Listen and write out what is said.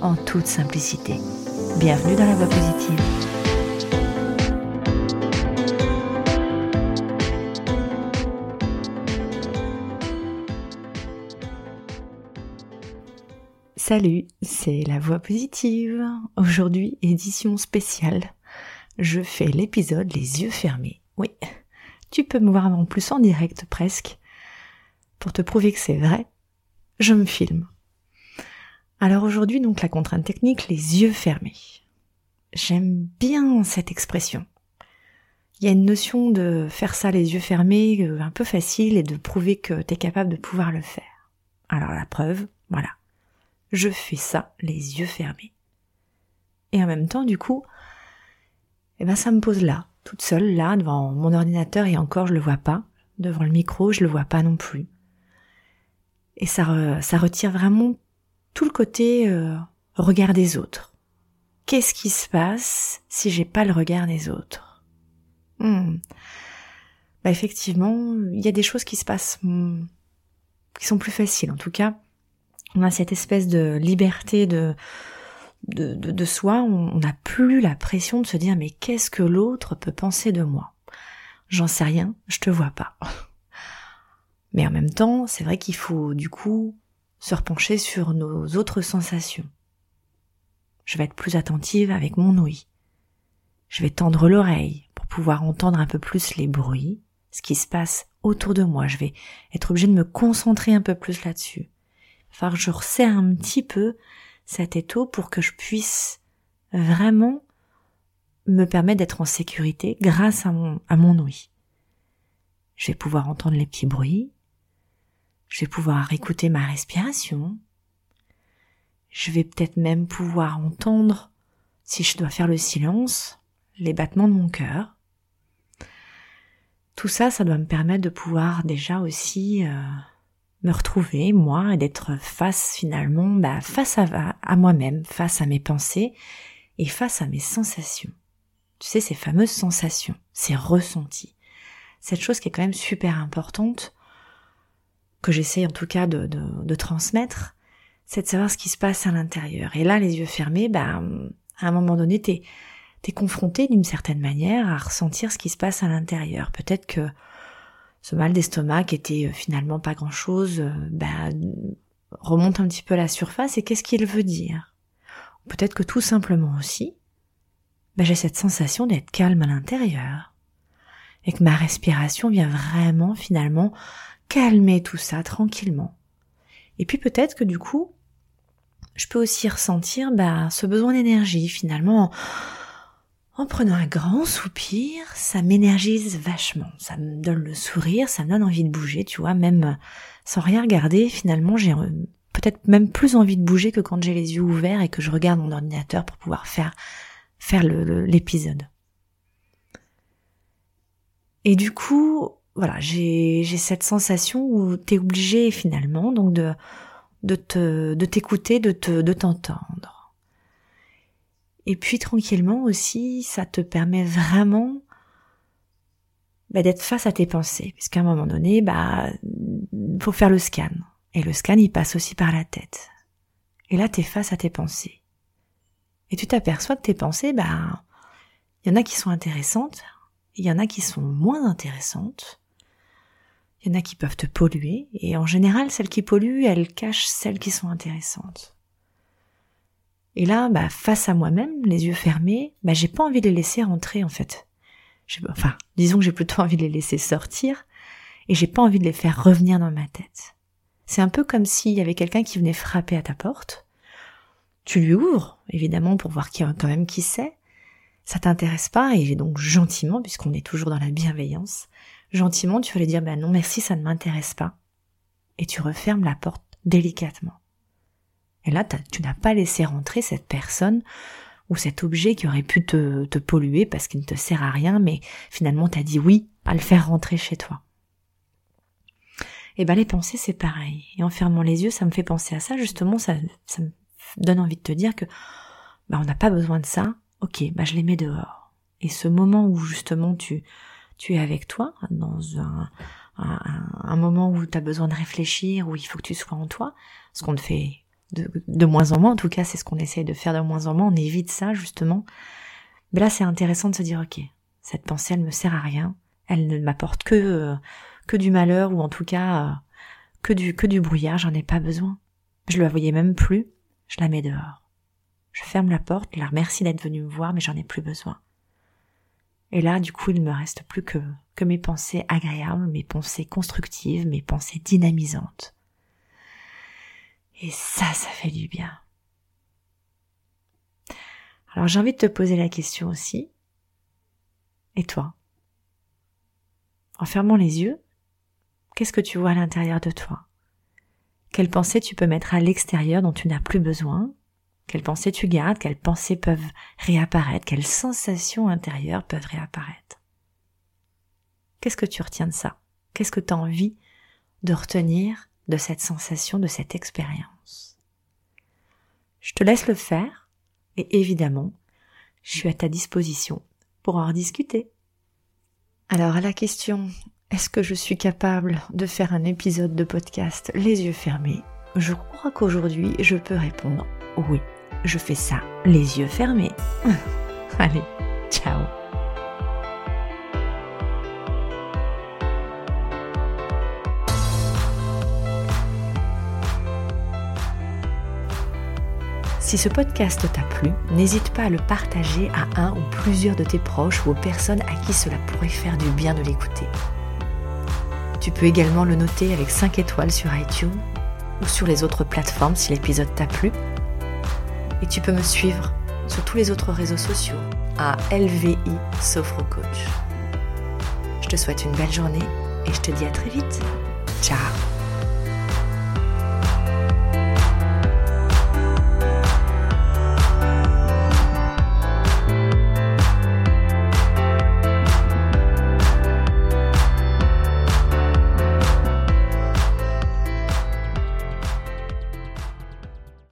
en toute simplicité. Bienvenue dans la voie positive. Salut, c'est la voix positive. Aujourd'hui, édition spéciale. Je fais l'épisode les yeux fermés. Oui, tu peux me voir en plus en direct presque. Pour te prouver que c'est vrai, je me filme. Alors aujourd'hui, donc la contrainte technique, les yeux fermés. J'aime bien cette expression. Il y a une notion de faire ça les yeux fermés euh, un peu facile et de prouver que tu es capable de pouvoir le faire. Alors la preuve, voilà je fais ça les yeux fermés. Et en même temps, du coup, eh ben, ça me pose là, toute seule, là, devant mon ordinateur, et encore, je le vois pas. Devant le micro, je le vois pas non plus. Et ça, ça retire vraiment tout le côté euh, regard des autres. Qu'est-ce qui se passe si j'ai pas le regard des autres? Hmm. Bah effectivement, il y a des choses qui se passent hmm, qui sont plus faciles. En tout cas, on a cette espèce de liberté de, de, de, soi, on n'a plus la pression de se dire mais qu'est-ce que l'autre peut penser de moi? J'en sais rien, je te vois pas. Mais en même temps, c'est vrai qu'il faut du coup se repencher sur nos autres sensations. Je vais être plus attentive avec mon ouïe. Je vais tendre l'oreille pour pouvoir entendre un peu plus les bruits, ce qui se passe autour de moi. Je vais être obligée de me concentrer un peu plus là-dessus que je resserre un petit peu cet étau pour que je puisse vraiment me permettre d'être en sécurité grâce à mon, à mon ouïe. Je vais pouvoir entendre les petits bruits. Je vais pouvoir écouter ma respiration. Je vais peut-être même pouvoir entendre, si je dois faire le silence, les battements de mon cœur. Tout ça, ça doit me permettre de pouvoir déjà aussi euh, me retrouver, moi, et d'être face finalement, bah, face à, à moi-même, face à mes pensées et face à mes sensations. Tu sais, ces fameuses sensations, ces ressentis. Cette chose qui est quand même super importante, que j'essaie en tout cas de, transmettre, c'est de savoir ce qui se passe à l'intérieur. Et là, les yeux fermés, bah, à un moment donné, t'es, t'es confronté d'une certaine manière à ressentir ce qui se passe à l'intérieur. Peut-être que ce mal d'estomac qui était euh, finalement pas grand-chose, euh, bah, remonte un petit peu à la surface et qu'est-ce qu'il veut dire? Peut-être que tout simplement aussi, bah, j'ai cette sensation d'être calme à l'intérieur et que ma respiration vient vraiment finalement calmer tout ça tranquillement. Et puis peut-être que du coup, je peux aussi ressentir bah, ce besoin d'énergie finalement en prenant un grand soupir, ça m'énergise vachement. Ça me donne le sourire, ça me donne envie de bouger, tu vois, même euh, sans rien regarder, finalement, j'ai euh, peut-être même plus envie de bouger que quand j'ai les yeux ouverts et que je regarde mon ordinateur pour pouvoir faire, faire l'épisode. Et du coup, voilà, j'ai cette sensation où t'es obligé finalement donc de de te de t'écouter, de te de t'entendre. Et puis tranquillement aussi, ça te permet vraiment bah, d'être face à tes pensées, puisqu'à un moment donné, bah, faut faire le scan. Et le scan, il passe aussi par la tête. Et là, t'es face à tes pensées. Et tu t'aperçois que tes pensées, bah, il y en a qui sont intéressantes, il y en a qui sont moins intéressantes. Il y en a qui peuvent te polluer, et en général, celles qui polluent, elles cachent celles qui sont intéressantes. Et là, bah, face à moi-même, les yeux fermés, bah, j'ai pas envie de les laisser rentrer, en fait. Enfin, disons que j'ai plutôt envie de les laisser sortir, et j'ai pas envie de les faire revenir dans ma tête. C'est un peu comme s'il y avait quelqu'un qui venait frapper à ta porte. Tu lui ouvres, évidemment, pour voir quand même qui c'est. Ça t'intéresse pas, et donc gentiment, puisqu'on est toujours dans la bienveillance, gentiment, tu vas lui dire, bah non, merci, ça ne m'intéresse pas. Et tu refermes la porte délicatement. Et là, tu n'as pas laissé rentrer cette personne ou cet objet qui aurait pu te, te polluer parce qu'il ne te sert à rien, mais finalement tu as dit oui à le faire rentrer chez toi. Et eh ben les pensées c'est pareil. Et en fermant les yeux, ça me fait penser à ça. Justement, ça, ça me donne envie de te dire que bah on n'a pas besoin de ça. Ok, bah je les mets dehors. Et ce moment où justement tu tu es avec toi dans un un, un moment où tu as besoin de réfléchir, où il faut que tu sois en toi, ce qu'on te fait de, moins en moins, en tout cas c'est ce qu'on essaye de faire de moins en moins, on évite ça justement. Mais là c'est intéressant de se dire ok, cette pensée elle me sert à rien, elle ne m'apporte que que du malheur ou en tout cas euh, que du que du brouillard, j'en ai pas besoin. Je la voyais même plus, je la mets dehors. Je ferme la porte, je la remercie d'être venue me voir, mais j'en ai plus besoin. Et là, du coup, il ne me reste plus que, mes pensées agréables, mes pensées constructives, mes pensées dynamisantes. Et ça, ça fait du bien. Alors j'ai envie de te poser la question aussi. Et toi? En fermant les yeux, qu'est-ce que tu vois à l'intérieur de toi? Quelles pensées tu peux mettre à l'extérieur dont tu n'as plus besoin? Quelles pensées tu gardes? Quelles pensées peuvent réapparaître? Quelles sensations intérieures peuvent réapparaître? Qu'est-ce que tu retiens de ça? Qu'est-ce que tu as envie de retenir de cette sensation, de cette expérience? Je te laisse le faire et évidemment, je suis à ta disposition pour en discuter. Alors à la question est-ce que je suis capable de faire un épisode de podcast les yeux fermés? Je crois qu'aujourd'hui je peux répondre oui, je fais ça les yeux fermés. Allez, ciao Si ce podcast t'a plu, n'hésite pas à le partager à un ou plusieurs de tes proches ou aux personnes à qui cela pourrait faire du bien de l'écouter. Tu peux également le noter avec 5 étoiles sur iTunes ou sur les autres plateformes si l'épisode t'a plu. Et tu peux me suivre sur tous les autres réseaux sociaux à LVI Sophro Coach. Je te souhaite une belle journée et je te dis à très vite. Ciao